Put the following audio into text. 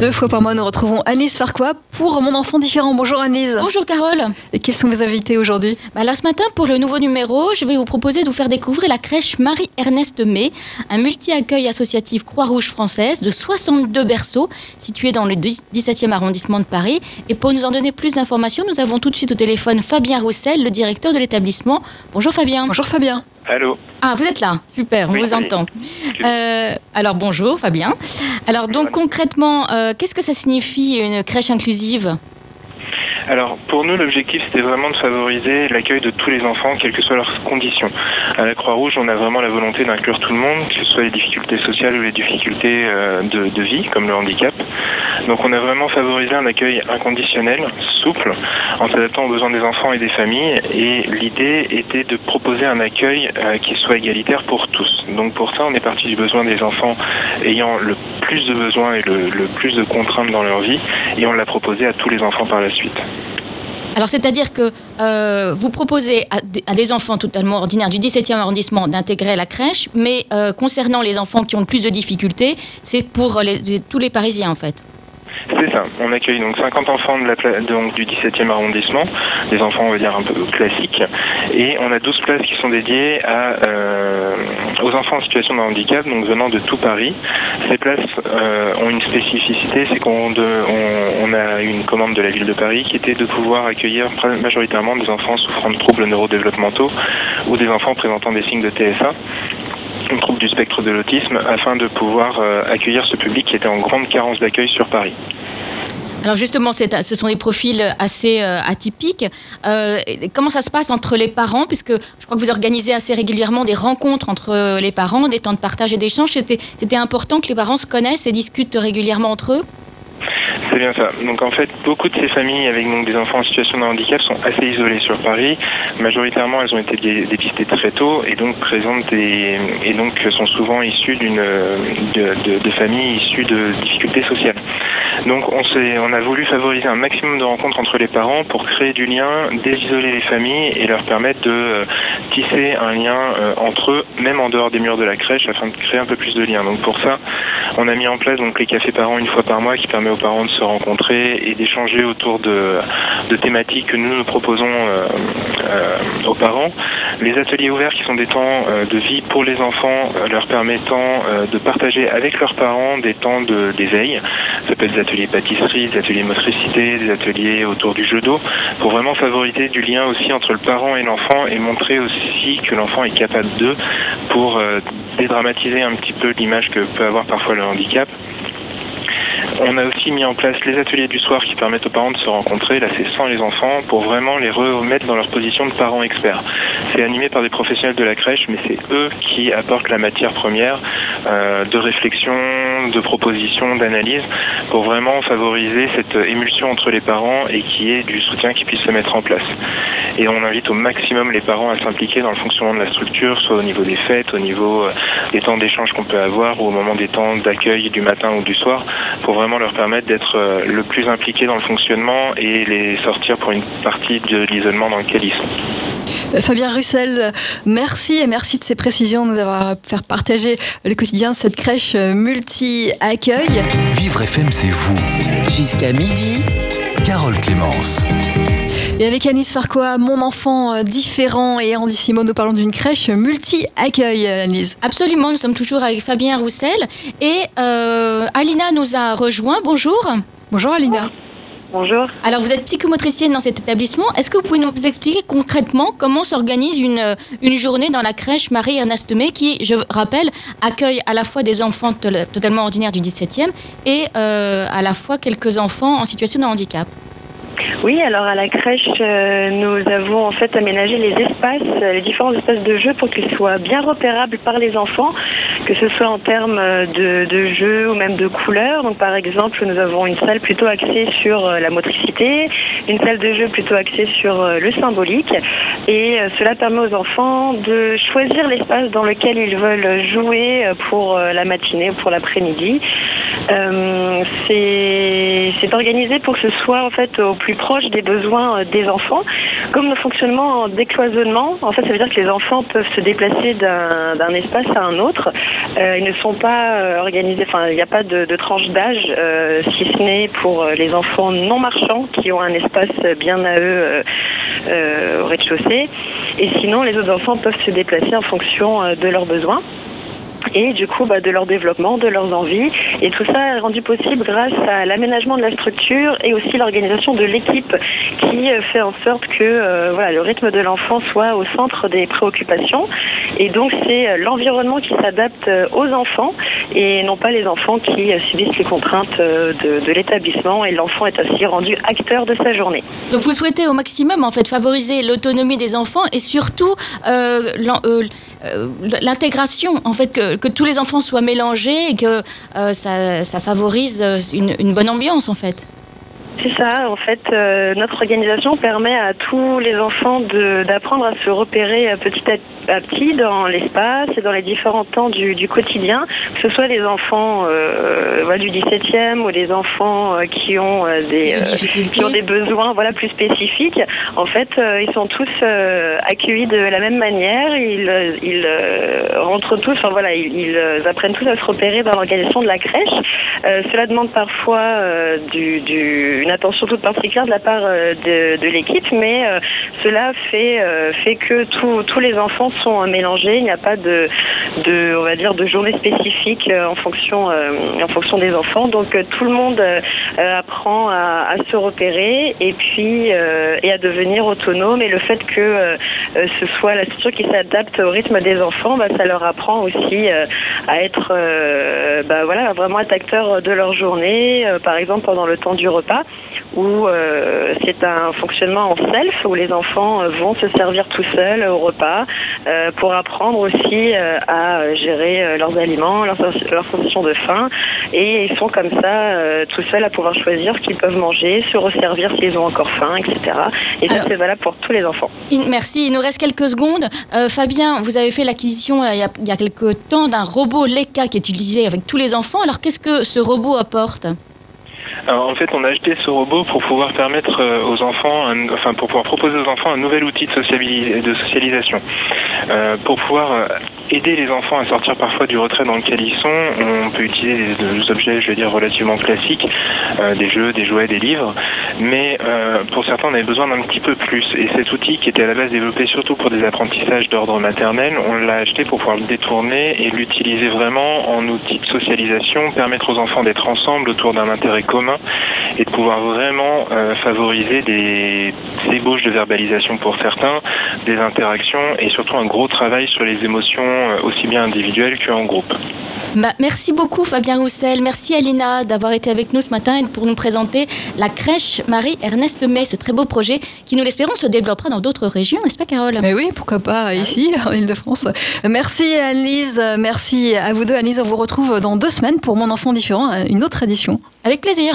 Deux fois par mois, nous retrouvons Annelise Farquois pour Mon enfant différent. Bonjour Annelise. Bonjour Carole. Et quels sont vos invités aujourd'hui? Bah alors ce matin, pour le nouveau numéro, je vais vous proposer de vous faire découvrir la crèche Marie-Ernest May, un multi-accueil associatif Croix-Rouge française de 62 berceaux situé dans le 17e arrondissement de Paris. Et pour nous en donner plus d'informations, nous avons tout de suite au téléphone Fabien Roussel, le directeur de l'établissement. Bonjour Fabien. Bonjour Fabien. Allô Ah, vous êtes là, super, on Oui, vous entend. Euh, alors bonjour Fabien. Alors donc concrètement, euh, qu'est-ce que ça signifie une crèche inclusive? Alors, pour nous, l'objectif, c'était vraiment de favoriser l'accueil de tous les enfants, quelles que soient leurs conditions. À la Croix-Rouge, on a vraiment la volonté d'inclure tout le monde, que ce soit les difficultés sociales ou les difficultés euh, de, de vie, comme le handicap. Donc, on a vraiment favorisé un accueil inconditionnel, souple, en s'adaptant aux besoins des enfants et des familles. Et l'idée était de proposer un accueil euh, qui soit égalitaire pour tous. Donc, pour ça, on est parti du besoin des enfants ayant le plus de besoins et le, plus de contraintes dans leur vie, et on l'a proposé à tous les enfants par la suite. Alors, c'est-à-dire que euh, vous proposez à, des enfants totalement ordinaires du 17e arrondissement d'intégrer la crèche, mais euh, concernant les enfants qui ont le plus de difficultés, c'est pour tous les Parisiens en fait. C'est ça. On accueille donc 50 enfants du 17e arrondissement, des enfants on va dire un peu classiques, et on a 12 places qui sont dédiées euh, aux enfants en situation de handicap, donc venant de tout Paris. Ces places euh, ont une spécificité, c'est qu'on a une commande de la ville de Paris qui était de pouvoir accueillir majoritairement des enfants souffrant de troubles neurodéveloppementaux ou des enfants présentant des signes de TSA une trouble du spectre de l'autisme afin de pouvoir euh, accueillir ce public qui était en grande carence d'accueil sur Paris. Alors justement, ce sont des profils assez euh, atypiques. Euh, et comment ça se passe entre les parents? Puisque je crois que vous organisez assez régulièrement des rencontres entre les parents, des temps de partage et d'échange. C'était important que les parents se connaissent et discutent régulièrement entre eux? C'est bien ça. Donc en fait, beaucoup de ces familles avec donc, des enfants en situation de handicap sont assez isolées sur Paris. Majoritairement, elles ont été dé- dépistées très tôt et donc présentent des, et donc sont souvent issues d'une de, familles issues de difficultés sociales. Donc on on a voulu favoriser un maximum de rencontres entre les parents pour créer du lien, désisoler les familles et leur permettre de euh, tisser un lien euh, entre eux, même en dehors des murs de la crèche, afin de créer un peu plus de liens. Donc pour ça, on a mis en place donc les cafés parents une fois par mois qui permet aux parents de se rencontrer et d'échanger autour de, thématiques que nous proposons euh, euh, aux parents. Les ateliers ouverts qui sont des temps euh, de vie pour les enfants, leur permettant de partager avec leurs parents des temps d'éveil. Ça peut être des ateliers pâtisserie, des ateliers motricité, des ateliers autour du jeu d'eau, pour vraiment favoriser du lien aussi entre le parent et l'enfant et montrer aussi que l'enfant est capable d'eux pour dédramatiser un petit peu l'image que peut avoir parfois handicap. On a aussi mis en place les ateliers du soir qui permettent aux parents de se rencontrer, là c'est sans les enfants, pour vraiment les remettre dans leur position de parents experts. C'est animé par des professionnels de la crèche, mais c'est eux qui apportent la matière première euh, de réflexion, de proposition, d'analyse, pour vraiment favoriser cette émulsion entre les parents et qui est du soutien qui puisse se mettre en place. Et on invite au maximum les parents à s'impliquer dans le fonctionnement de la structure, soit au niveau des fêtes, au niveau euh, des temps d'échange qu'on peut avoir ou au moment des temps d'accueil du matin ou du soir, pour vraiment leur permettre d'être euh, le plus impliqués dans le fonctionnement et les sortir pour une partie de l'isolement dans lequel ils sont. Euh, Fabien Russel, merci et merci de ces précisions, de nous avoir fait partager le quotidien de cette crèche multi-accueil. Vivre FM, c'est vous. Jusqu'à midi, Carole Clémence. Et avec Anis Farquois, mon enfant euh, différent et Andissimo, nous parlons d'une crèche multi-accueil, Annelise. Absolument, nous sommes toujours avec Fabien Roussel et euh, Alina nous a rejoint. Bonjour. Bonjour Alina. Bonjour. Alors vous êtes psychomotricienne dans cet établissement. Est-ce que vous pouvez nous expliquer concrètement comment s'organise une, euh, une journée dans la crèche Marie-Ernest May qui, je rappelle, accueille à la fois des enfants totalement ordinaires du 17e et euh, à la fois quelques enfants en situation de handicap? Oui, alors à la crèche, euh, nous avons en fait aménagé les espaces, euh, les différents espaces de jeu pour qu'ils soient bien repérables par les enfants, que ce soit en termes euh, de, jeu ou même de couleurs. Donc par exemple, nous avons une salle plutôt axée sur la motricité, une salle de jeu plutôt axée sur le symbolique, et cela permet aux enfants de choisir l'espace dans lequel ils veulent jouer pour la matinée ou pour l'après-midi. Euh, c'est organisé pour que ce soit en fait au plus proche des besoins euh, des enfants. Comme le fonctionnement en décloisonnement, en fait, ça veut dire que les enfants peuvent se déplacer d'un espace à un autre. Euh, ils ne sont pas organisés, enfin, il n'y a pas de, tranche d'âge, si ce n'est pour les enfants non marchands qui ont un espace bien à eux au rez-de-chaussée. Et sinon, les autres enfants peuvent se déplacer en fonction de leurs besoins et du coup bah, de leur développement, de leurs envies. Et tout ça est rendu possible grâce à l'aménagement de la structure et aussi l'organisation de l'équipe qui euh, fait en sorte que euh, voilà, le rythme de l'enfant soit au centre des préoccupations. Et donc c'est euh, l'environnement qui s'adapte aux enfants et non pas les enfants qui subissent les contraintes de, l'établissement. Et l'enfant est ainsi rendu acteur de sa journée. Donc vous souhaitez au maximum en fait favoriser l'autonomie des enfants et surtout l'intégration en fait que tous les enfants soient mélangés et que euh, ça, favorise euh, une bonne ambiance en fait. C'est ça, en fait, euh, notre organisation permet à tous les enfants d'apprendre à se repérer euh, petit à, à petit dans l'espace et dans les différents temps du, du quotidien, que ce soit les enfants euh, voilà, du 17e ou les enfants euh, qui ont des qui ont des besoins voilà plus spécifiques. En fait, ils sont tous accueillis de la même manière. Ils, ils rentrent tous, enfin voilà, ils, ils, apprennent tous à se repérer dans l'organisation de la crèche. Cela demande parfois du, du- une attention toute particulière de la part euh, de, de l'équipe, mais euh, cela fait euh, fait que tous tous les enfants sont euh, mélangés. Il n'y a pas de, de on va dire de journée spécifique euh, en fonction en fonction des enfants. Donc tout le monde apprend à, à se repérer et puis et à devenir autonome. Et le fait que ce soit la structure qui s'adapte au rythme des enfants, bah, ça leur apprend aussi à être bah, voilà vraiment être acteur de leur journée. Par exemple pendant le temps du repas où euh, c'est un fonctionnement en self où les enfants euh, vont se servir tout seuls au repas euh, pour apprendre aussi euh, à gérer leurs aliments, leur, sens- leur sensation de faim et ils sont comme ça tout seuls à pouvoir choisir ce qu'ils peuvent manger, se resservir s'ils ont encore faim, etc. Et ça c'est valable pour tous les enfants. Merci, il nous reste quelques secondes. Fabien, vous avez fait l'acquisition il y, a, il y a quelques temps d'un robot Leka qui est utilisé avec tous les enfants. Alors qu'est-ce que ce robot apporte? En fait, on a acheté ce robot pour pouvoir permettre euh, aux enfants, enfin pour pouvoir proposer aux enfants un nouvel outil de socialisation, Euh, pour pouvoir euh, aider les enfants à sortir parfois du retrait dans lequel ils sont. On peut utiliser des, objets, je veux dire, relativement classiques, euh, des jeux, des jouets, des livres, mais pour certains, on avait besoin d'un petit peu plus. Et cet outil, qui était à la base développé surtout pour des apprentissages d'ordre maternel, on l'a acheté pour pouvoir le détourner et l'utiliser vraiment en outil de socialisation, permettre aux enfants d'être ensemble autour d'un intérêt commun et de pouvoir vraiment favoriser des ébauches de verbalisation pour certains, des interactions et surtout un gros travail sur les émotions euh, aussi bien individuelles qu'en groupe. Bah, Merci beaucoup Fabien Roussel, merci Alina d'avoir été avec nous ce matin et pour nous présenter la crèche Marie-Ernest May, ce très beau projet qui, nous l'espérons, se développera dans d'autres régions, n'est-ce pas Carole? Mais oui, pourquoi pas ici, en Ile-de-France. Merci Annelise, merci à vous deux. Annelise, on vous retrouve dans deux semaines pour Mon enfant différent, une autre édition. Avec plaisir.